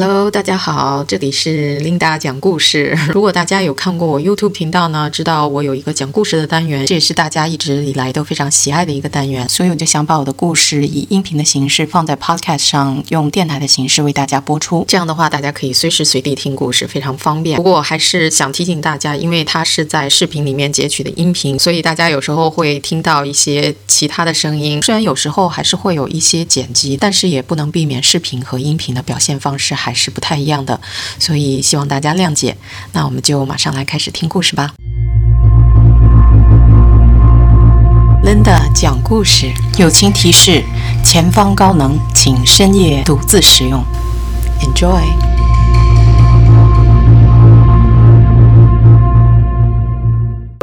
Hello，大家好，这里是 Linda 讲故事。如果大家有看过我 YouTube 频道呢，知道我有一个讲故事的单元，这也是大家一直以来都非常喜爱的一个单元，所以我就想把我的故事以音频的形式放在 Podcast 上，用电台的形式为大家播出。这样的话，大家可以随时随地听故事，非常方便。不过我还是想提醒大家，因为它是在视频里面截取的音频，所以大家有时候会听到一些其他的声音。虽然有时候还是会有一些剪辑，但是也不能避免视频和音频的表现方式。还还是不太一样的，所以希望大家谅解。那我们就马上来开始听故事吧。Linda 讲故事，友情提示：前方高能，请深夜独自使用。Enjoy。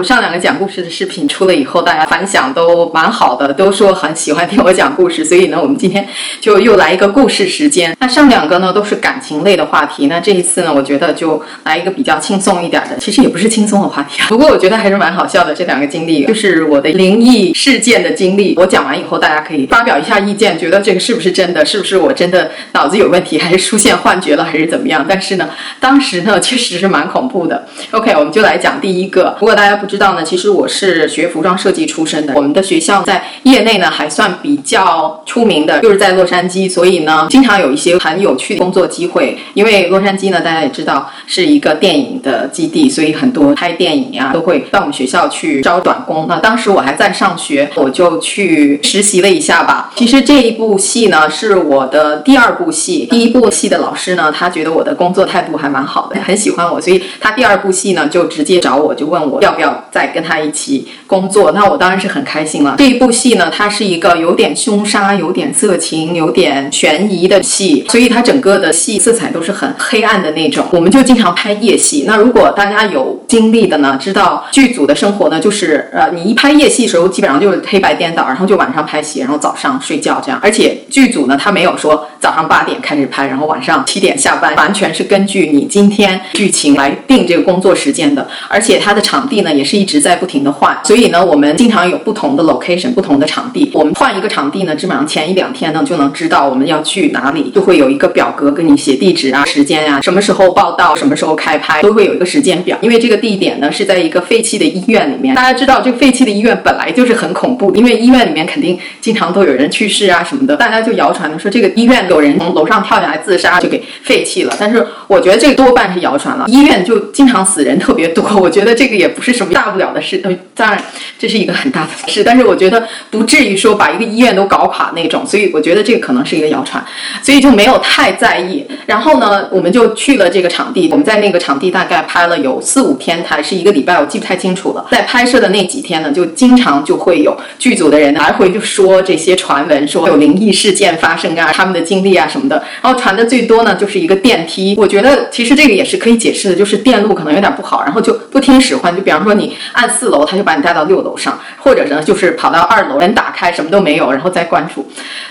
上两个讲故事的视频出了以后，大家反响都蛮好的，都说很喜欢听我讲故事。所以呢，我们今天就又来一个故事时间。那上两个呢都是感情类的话题，那这一次呢，我觉得就来一个比较轻松一点的。其实也不是轻松的话题啊，不过我觉得还是蛮好笑的。这两个经历就是我的灵异事件的经历。我讲完以后，大家可以发表一下意见，觉得这个是不是真的？是不是我真的脑子有问题，还是出现幻觉了，还是怎么样？但是呢，当时呢确实是蛮恐怖的。OK，我们就来讲第一个。如果大家不知知道呢，其实我是学服装设计出身的。我们的学校在业内呢还算比较出名的，就是在洛杉矶，所以呢经常有一些很有趣的工作机会。因为洛杉矶呢，大家也知道是一个电影的基地，所以很多拍电影呀都会到我们学校去招短工。那当时我还在上学，我就去实习了一下吧。其实这一部戏呢是我的第二部戏，第一部戏的老师呢他觉得我的工作态度还蛮好的，很喜欢我，所以他第二部戏呢就直接找我，就问我要不要。再跟他一起工作，那我当然是很开心了。这一部戏呢，它是一个有点凶杀、有点色情、有点悬疑的戏，所以它整个的戏色彩都是很黑暗的那种。我们就经常拍夜戏。那如果大家有经历的呢，知道剧组的生活呢，就是呃，你一拍夜戏的时候，基本上就是黑白颠倒，然后就晚上拍戏，然后早上睡觉这样。而且剧组呢，他没有说早上八点开始拍，然后晚上七点下班，完全是根据你今天剧情来定这个工作时间的。而且它的场地呢，也。是一直在不停的换，所以呢，我们经常有不同的 location，不同的场地。我们换一个场地呢，基本上前一两天呢就能知道我们要去哪里，就会有一个表格跟你写地址啊、时间呀、什么时候报道、什么时候开拍，都会有一个时间表。因为这个地点呢是在一个废弃的医院里面，大家知道这个废弃的医院本来就是很恐怖，因为医院里面肯定经常都有人去世啊什么的，大家就谣传的说这个医院有人从楼上跳下来自杀，就给废弃了。但是我觉得这个多半是谣传了，医院就经常死人特别多，我觉得这个也不是什么。大不了的事，当然这是一个很大的事，但是我觉得不至于说把一个医院都搞垮那种，所以我觉得这个可能是一个谣传，所以就没有太在意。然后呢，我们就去了这个场地，我们在那个场地大概拍了有四五天，还是一个礼拜，我记不太清楚了。在拍摄的那几天呢，就经常就会有剧组的人来回就说这些传闻，说有灵异事件发生啊，他们的经历啊什么的。然后传的最多呢，就是一个电梯。我觉得其实这个也是可以解释的，就是电路可能有点不好，然后就不听使唤，就比方说你。按四楼，他就把你带到六楼上，或者呢，就是跑到二楼，门打开，什么都没有，然后再关住。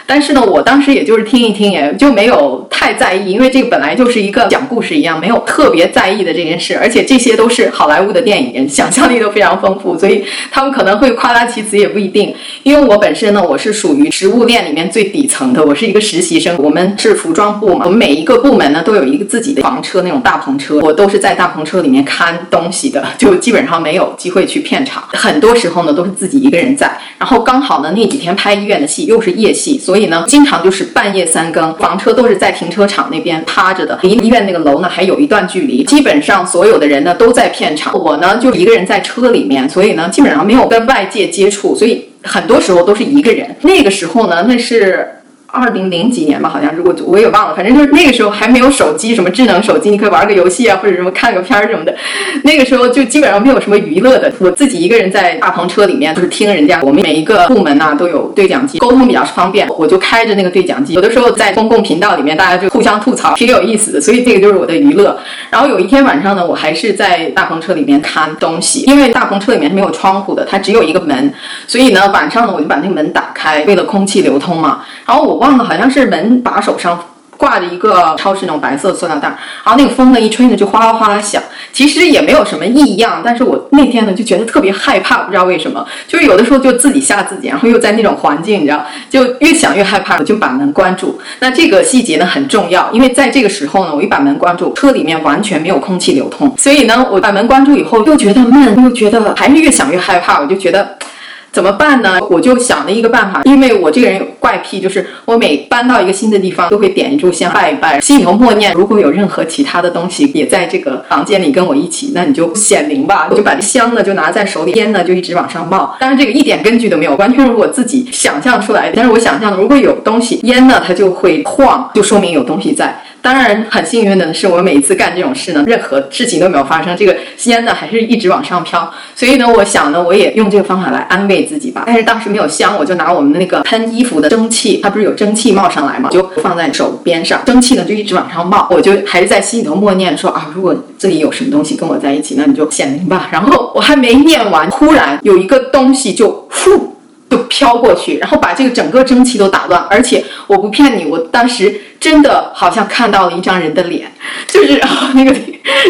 但是呢，我当时也就是听一听，也就没有太在意，因为这个本来就是一个讲故事一样，没有特别在意的这件事。而且这些都是好莱坞的电影，想象力都非常丰富，所以他们可能会夸大其词也不一定。因为我本身呢，我是属于食物链里面最底层的，我是一个实习生。我们是服装部嘛，我们每一个部门呢都有一个自己的房车，那种大篷车，我都是在大篷车里面看东西的，就基本上没有机会去片场。很很多时候呢都是自己一个人在，然后刚好呢那几天拍医院的戏又是夜戏，所以呢，经常就是半夜三更，房车都是在停车场那边趴着的，离医院那个楼呢还有一段距离。基本上所有的人呢都在片场，我呢就一个人在车里面，所以呢基本上没有跟外界接触，所以很多时候都是一个人。那个时候呢，那是。二零零几年吧，好像如果我也忘了，反正就是那个时候还没有手机，什么智能手机，你可以玩个游戏啊，或者什么看个片儿什么的。那个时候就基本上没有什么娱乐的，我自己一个人在大篷车里面，就是听人家。我们每一个部门呐都有对讲机，沟通比较方便，我就开着那个对讲机。有的时候在公共频道里面，大家就互相吐槽，挺有意思的。所以这个就是我的娱乐。然后有一天晚上呢，我还是在大篷车里面看东西，因为大篷车里面是没有窗户的，它只有一个门，所以呢晚上呢我就把那个门打开，为了空气流通嘛。然后我。忘了，好像是门把手上。挂着一个超市那种白色塑料袋，然后那个风呢一吹呢就哗啦哗啦响，其实也没有什么异样，但是我那天呢就觉得特别害怕，不知道为什么，就是有的时候就自己吓自己，然后又在那种环境，你知道，就越想越害怕，我就把门关住。那这个细节呢很重要，因为在这个时候呢，我一把门关住，车里面完全没有空气流通，所以呢，我把门关住以后又觉得闷，又觉得还是越想越害怕，我就觉得。怎么办呢？我就想了一个办法，因为我这个人有怪癖，就是我每搬到一个新的地方，都会点一炷香拜一拜，心里头默念，如果有任何其他的东西也在这个房间里跟我一起，那你就显灵吧。我就把这香呢就拿在手里，烟呢就一直往上冒。当然这个一点根据都没有，完全是我自己想象出来的。但是我想象的，如果有东西，烟呢它就会晃，就说明有东西在。当然，很幸运的是，我每一次干这种事呢，任何事情都没有发生。这个烟呢，还是一直往上飘。所以呢，我想呢，我也用这个方法来安慰自己吧。但是当时没有香，我就拿我们的那个喷衣服的蒸汽，它不是有蒸汽冒上来嘛，就放在手边上，蒸汽呢就一直往上冒。我就还是在心里头默念说啊，如果这里有什么东西跟我在一起，那你就显灵吧。然后我还没念完，忽然有一个东西就呼。飘过去，然后把这个整个蒸汽都打乱，而且我不骗你，我当时真的好像看到了一张人的脸，就是然后那个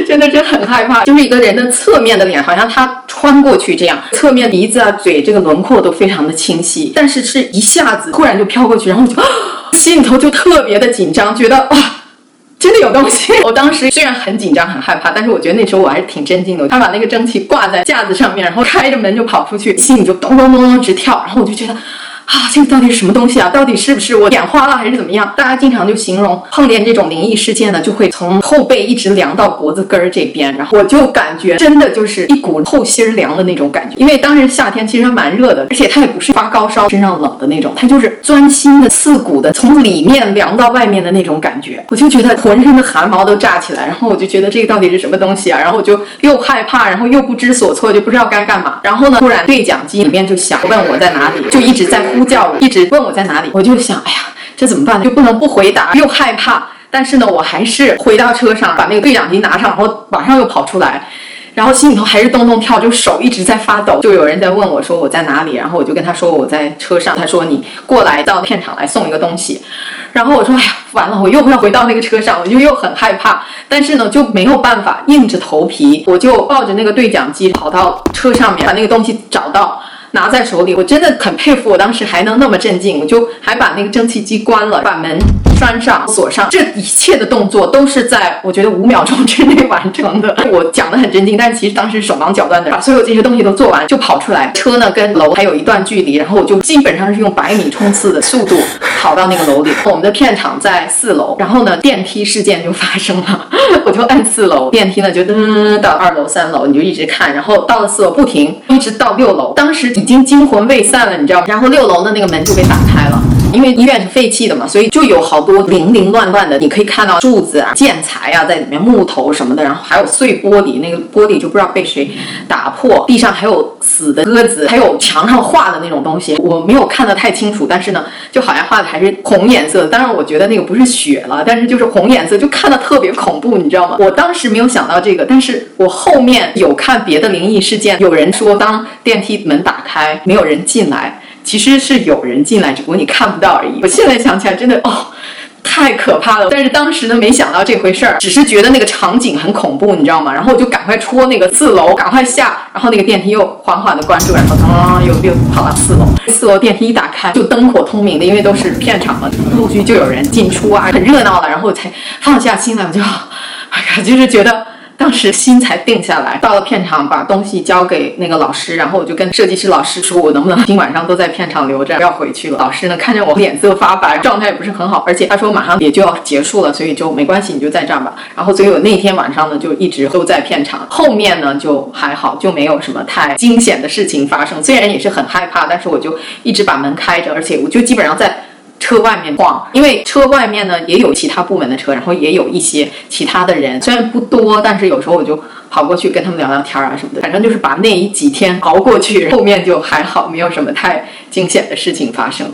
真的是很害怕，就是一个人的侧面的脸，好像他穿过去这样，侧面鼻子啊、嘴这个轮廓都非常的清晰，但是是一下子突然就飘过去，然后就 心里头就特别的紧张，觉得哇。真的有东西！我当时虽然很紧张、很害怕，但是我觉得那时候我还是挺镇静的。他把那个蒸汽挂在架子上面，然后开着门就跑出去，心里就咚咚咚咚直跳。然后我就觉得。啊，这个到底是什么东西啊？到底是不是我眼花了还是怎么样？大家经常就形容碰见这种灵异事件呢，就会从后背一直凉到脖子根儿这边，然后我就感觉真的就是一股后心凉的那种感觉。因为当时夏天其实蛮热的，而且它也不是发高烧、身上冷的那种，它就是钻心的、刺骨的，从里面凉到外面的那种感觉。我就觉得浑身的汗毛都炸起来，然后我就觉得这个到底是什么东西啊？然后我就又害怕，然后又不知所措，就不知道该干嘛。然后呢，突然对讲机里面就响，问我在哪里，就一直在。呼叫我，一直问我在哪里，我就想，哎呀，这怎么办呢？就不能不回答，又害怕。但是呢，我还是回到车上，把那个对讲机拿上，然后马上又跑出来，然后心里头还是咚咚跳，就手一直在发抖。就有人在问我说我在哪里，然后我就跟他说我在车上。他说你过来到片场来送一个东西。然后我说，哎呀，完了，我又要回到那个车上，我就又很害怕。但是呢，就没有办法，硬着头皮，我就抱着那个对讲机跑到车上面，把那个东西找到。拿在手里，我真的很佩服，我当时还能那么镇静，我就还把那个蒸汽机关了，把门拴上、锁上，这一切的动作都是在我觉得五秒钟之内完成的。我讲的很镇静，但其实当时手忙脚乱的，把所有这些东西都做完，就跑出来。车呢跟楼还有一段距离，然后我就基本上是用百米冲刺的速度跑到那个楼里。我们的片场在四楼，然后呢电梯事件就发生了，我就按四楼电梯呢就噔噔噔到二楼、三楼，你就一直看，然后到了四楼不停，一直到六楼，当时。已经惊魂未散了，你知道吗？然后六楼的那个门就被打开了，因为医院是废弃的嘛，所以就有好多零零乱乱的，你可以看到柱子啊、建材啊在里面，木头什么的，然后还有碎玻璃，那个玻璃就不知道被谁打破，地上还有死的鸽子，还有墙上画的那种东西，我没有看得太清楚，但是呢，就好像画的还是红颜色，当然我觉得那个不是血了，但是就是红颜色，就看的特别恐怖，你知道吗？我当时没有想到这个，但是我后面有看别的灵异事件，有人说当电梯门打开。没有人进来，其实是有人进来，只不过你看不到而已。我现在想起来，真的哦，太可怕了。但是当时呢，没想到这回事儿，只是觉得那个场景很恐怖，你知道吗？然后我就赶快戳那个四楼，赶快下，然后那个电梯又缓缓的关住，然后啊，又又跑到四楼。四楼电梯一打开，就灯火通明的，因为都是片场嘛，陆续就有人进出啊，很热闹了。然后我才放下心来，我就哎呀，就是觉得。当时心才定下来，到了片场把东西交给那个老师，然后我就跟设计师老师说，我能不能今晚上都在片场留着，不要回去了。老师呢看见我脸色发白，状态也不是很好，而且他说马上也就要结束了，所以就没关系，你就在这儿吧。然后所以我那天晚上呢就一直都在片场，后面呢就还好，就没有什么太惊险的事情发生。虽然也是很害怕，但是我就一直把门开着，而且我就基本上在。车外面逛，因为车外面呢也有其他部门的车，然后也有一些其他的人，虽然不多，但是有时候我就跑过去跟他们聊聊天啊什么的，反正就是把那一几天熬过去，后面就还好，没有什么太惊险的事情发生。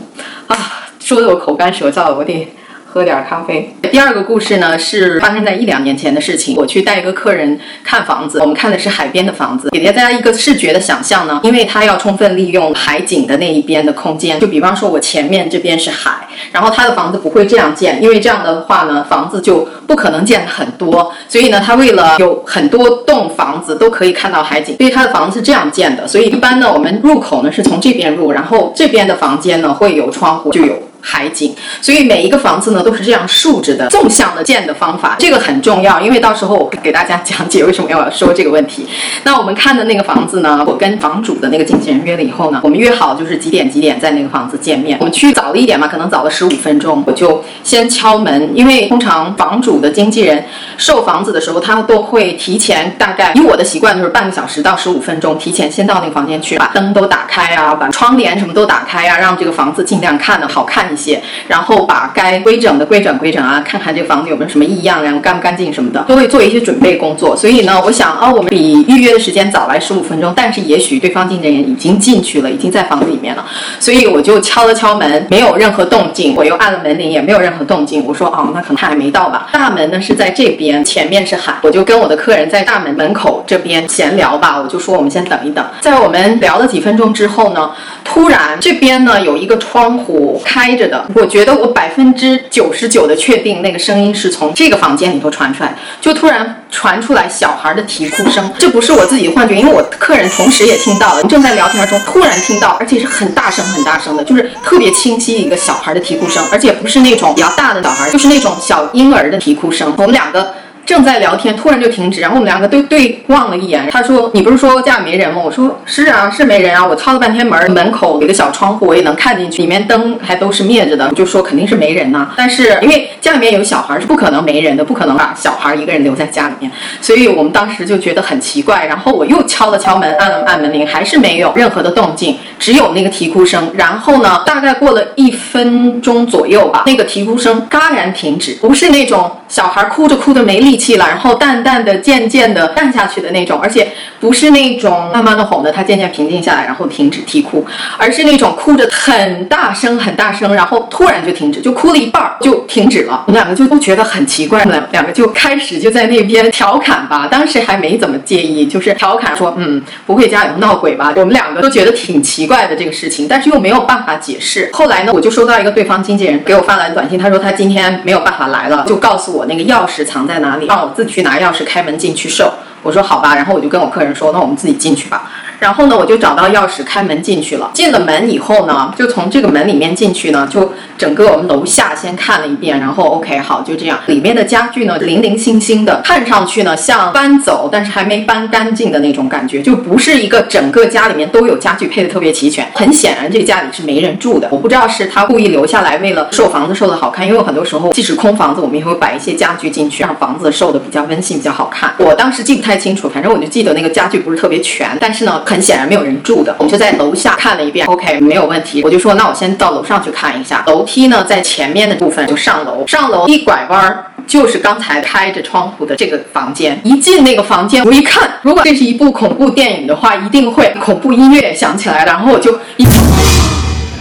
啊，说的我口干舌燥，我得喝点咖啡。第二个故事呢是发生在一两年前的事情。我去带一个客人看房子，我们看的是海边的房子，给大家一个视觉的想象呢，因为他要充分利用海景的那一边的空间。就比方说，我前面这边是海，然后他的房子不会这样建，因为这样的话呢，房子就不可能建很多。所以呢，他为了有很多栋房子都可以看到海景，所以他的房子是这样建的。所以一般呢，我们入口呢是从这边入，然后这边的房间呢会有窗户，就有。海景，所以每一个房子呢都是这样竖着的，纵向的建的方法，这个很重要，因为到时候我给大家讲解为什么要说这个问题。那我们看的那个房子呢，我跟房主的那个经纪人约了以后呢，我们约好就是几点几点在那个房子见面。我们去早了一点嘛，可能早了十五分钟，我就先敲门，因为通常房主的经纪人售房子的时候，他都会提前大概，以我的习惯就是半个小时到十五分钟提前先到那个房间去，把灯都打开啊，把窗帘什么都打开啊，让这个房子尽量看的好看。一些，然后把该规整的规整规整啊，看看这个房子有没有什么异样，然后干不干净什么的，都会做一些准备工作。所以呢，我想啊，我们比预约的时间早来十五分钟，但是也许对方经纪人已经进去了，已经在房子里面了。所以我就敲了敲门，没有任何动静。我又按了门铃，也没有任何动静。我说哦，那可能他还没到吧。大门呢是在这边，前面是海。我就跟我的客人在大门门口这边闲聊吧。我就说我们先等一等。在我们聊了几分钟之后呢，突然这边呢有一个窗户开。的，我觉得我百分之九十九的确定，那个声音是从这个房间里头传出来，就突然传出来小孩的啼哭声。这不是我自己的幻觉，因为我客人同时也听到了，正在聊天中突然听到，而且是很大声很大声的，就是特别清晰一个小孩的啼哭声，而且不是那种比较大的小孩，就是那种小婴儿的啼哭声。我们两个。正在聊天，突然就停止，然后我们两个都对望了一眼。他说：“你不是说家里没人吗？”我说：“是啊，是没人啊。”我敲了。半天门，门口有个小窗户，我也能看进去，里面灯还都是灭着的。就说肯定是没人呐。但是因为家里面有小孩，是不可能没人的，不可能把小孩一个人留在家里面。所以我们当时就觉得很奇怪。然后我又敲了。敲门，按了。按门铃，还是没有任何的动静，只有那个啼哭声。然后呢，大概过了。一分钟左右吧，那个啼哭声戛然停止，不是那种小孩哭着哭着没力气。气了，然后淡淡的、渐渐的淡下去的那种，而且不是那种慢慢的哄的他渐渐平静下来，然后停止啼哭，而是那种哭着很大声、很大声，然后突然就停止，就哭了一半就停止了。我们两个就都觉得很奇怪，两两个就开始就在那边调侃吧，当时还没怎么介意，就是调侃说，嗯，不会家里闹鬼吧？我们两个都觉得挺奇怪的这个事情，但是又没有办法解释。后来呢，我就收到一个对方经纪人给我发来短信，他说他今天没有办法来了，就告诉我那个钥匙藏在哪里。让我自己去拿钥匙开门进去售，我说好吧，然后我就跟我客人说，那我们自己进去吧。然后呢，我就找到钥匙开门进去了。进了门以后呢，就从这个门里面进去呢，就整个我们楼下先看了一遍，然后 OK 好，就这样。里面的家具呢，零零星星的，看上去呢像搬走，但是还没搬干净的那种感觉，就不是一个整个家里面都有家具配的特别齐全。很显然，这个家里是没人住的。我不知道是他故意留下来为了售房子售的好看，因为很多时候即使空房子，我们也会摆一些家具进去，让房子售的比较温馨、比较好看。我当时记不太清楚，反正我就记得那个家具不是特别全，但是呢。很显然没有人住的，我们就在楼下看了一遍，OK，没有问题。我就说，那我先到楼上去看一下。楼梯呢，在前面的部分就上楼，上楼一拐弯儿就是刚才开着窗户的这个房间。一进那个房间，我一看，如果这是一部恐怖电影的话，一定会恐怖音乐响起来，然后我就一。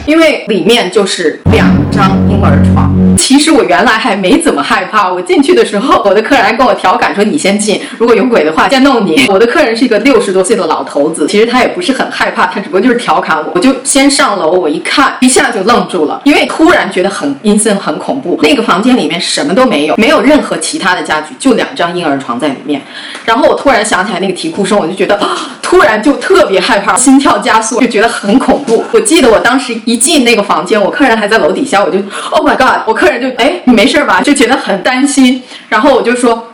因为里面就是两张婴儿床。其实我原来还没怎么害怕。我进去的时候，我的客人还跟我调侃说：“你先进，如果有鬼的话，先弄你。”我的客人是一个六十多岁的老头子，其实他也不是很害怕，他只不过就是调侃我。我就先上楼，我一看，一下就愣住了，因为突然觉得很阴森、很恐怖。那个房间里面什么都没有，没有任何其他的家具，就两张婴儿床在里面。然后我突然想起来那个啼哭声，我就觉得啊突然就特别害怕，心跳加速，就觉得很恐怖。我记得我当时一。进那个房间，我客人还在楼底下，我就 Oh my God！我客人就哎，你没事吧？就觉得很担心，然后我就说。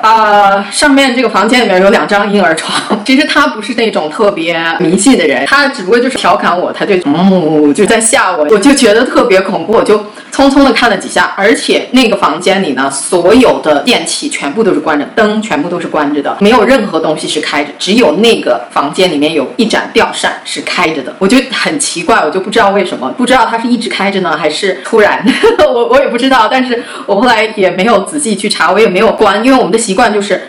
啊，上面这个房间里面有两张婴儿床。其实他不是那种特别迷信的人，他只不过就是调侃我，他就嗯就在吓我，我就觉得特别恐怖，我就匆匆的看了几下。而且那个房间里呢，所有的电器全部都是关着，灯全部都是关着的，没有任何东西是开着，只有那个房间里面有一盏吊扇是开着的。我就很奇怪，我就不知道为什么，不知道它是一直开着呢，还是突然，我我也不知道。但是我后来也没有仔细去查，我也没有关，因为我们的。习惯就是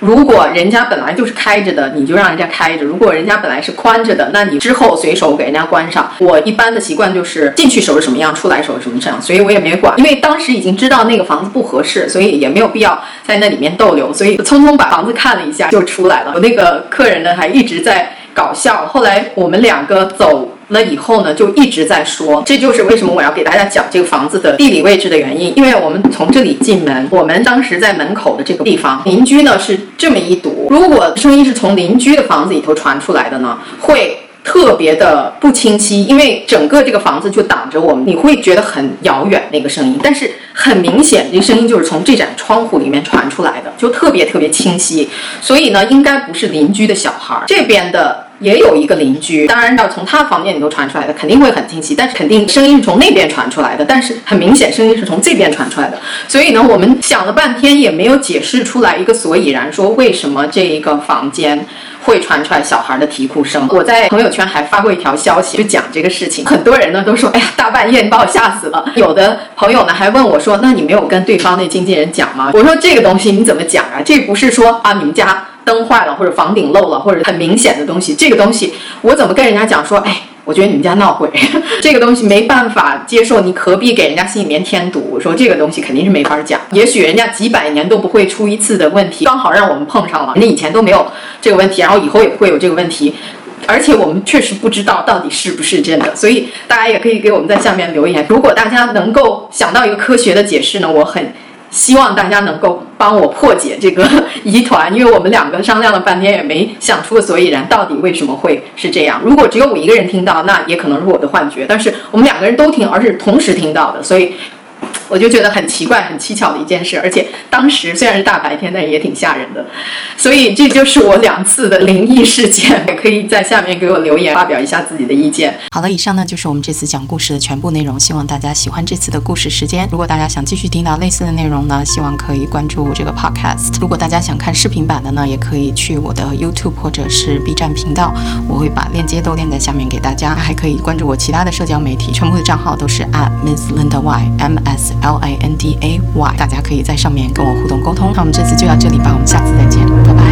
如果人家本来就是开着的，你就让人家开着；如果人家本来是关着的，那你之后随手给人家关上。我一般的习惯就是进去手是什么样，出来时候什么样，所以我也没管，因为当时已经知道那个房子不合适，所以也没有必要在那里面逗留，所以匆匆把房子看了一下就出来了。我那个客人呢还一直在搞笑，后来我们两个走。那以后呢，就一直在说，这就是为什么我要给大家讲这个房子的地理位置的原因。因为我们从这里进门，我们当时在门口的这个地方，邻居呢是这么一堵。如果声音是从邻居的房子里头传出来的呢，会特别的不清晰，因为整个这个房子就挡着我们，你会觉得很遥远那个声音。但是很明显，这声音就是从这盏窗户里面传出来的，就特别特别清晰。所以呢，应该不是邻居的小孩儿，这边的。也有一个邻居，当然要从他房间里头传出来的，肯定会很清晰。但是肯定声音是从那边传出来的，但是很明显声音是从这边传出来的。所以呢，我们想了半天也没有解释出来一个所以然，说为什么这一个房间会传出来小孩的啼哭声。我在朋友圈还发过一条消息，就讲这个事情。很多人呢都说，哎呀，大半夜你把我吓死了。有的朋友呢还问我说，那你没有跟对方那经纪人讲吗？我说这个东西你怎么讲啊？这不是说啊你们家。灯坏了，或者房顶漏了，或者很明显的东西，这个东西我怎么跟人家讲说？哎，我觉得你们家闹鬼，这个东西没办法接受，你何必给人家心里面添堵？我说这个东西肯定是没法讲。也许人家几百年都不会出一次的问题，刚好让我们碰上了，人家以前都没有这个问题，然后以后也不会有这个问题，而且我们确实不知道到底是不是真的，所以大家也可以给我们在下面留言。如果大家能够想到一个科学的解释呢，我很。希望大家能够帮我破解这个疑团，因为我们两个商量了半天也没想出个所以然，到底为什么会是这样？如果只有我一个人听到，那也可能是我的幻觉。但是我们两个人都听，而是同时听到的，所以。我就觉得很奇怪、很蹊跷的一件事，而且当时虽然是大白天，但也挺吓人的。所以这就是我两次的灵异事件，也可以在下面给我留言，发表一下自己的意见。好了，以上呢就是我们这次讲故事的全部内容，希望大家喜欢这次的故事时间。如果大家想继续听到类似的内容呢，希望可以关注这个 podcast。如果大家想看视频版的呢，也可以去我的 YouTube 或者是 B 站频道，我会把链接都链在下面给大家。还可以关注我其他的社交媒体，全部的账号都是 at Miss Linda Y M S。L I N D A Y，大家可以在上面跟我互动沟通。那我们这次就到这里吧，我们下次再见，拜拜。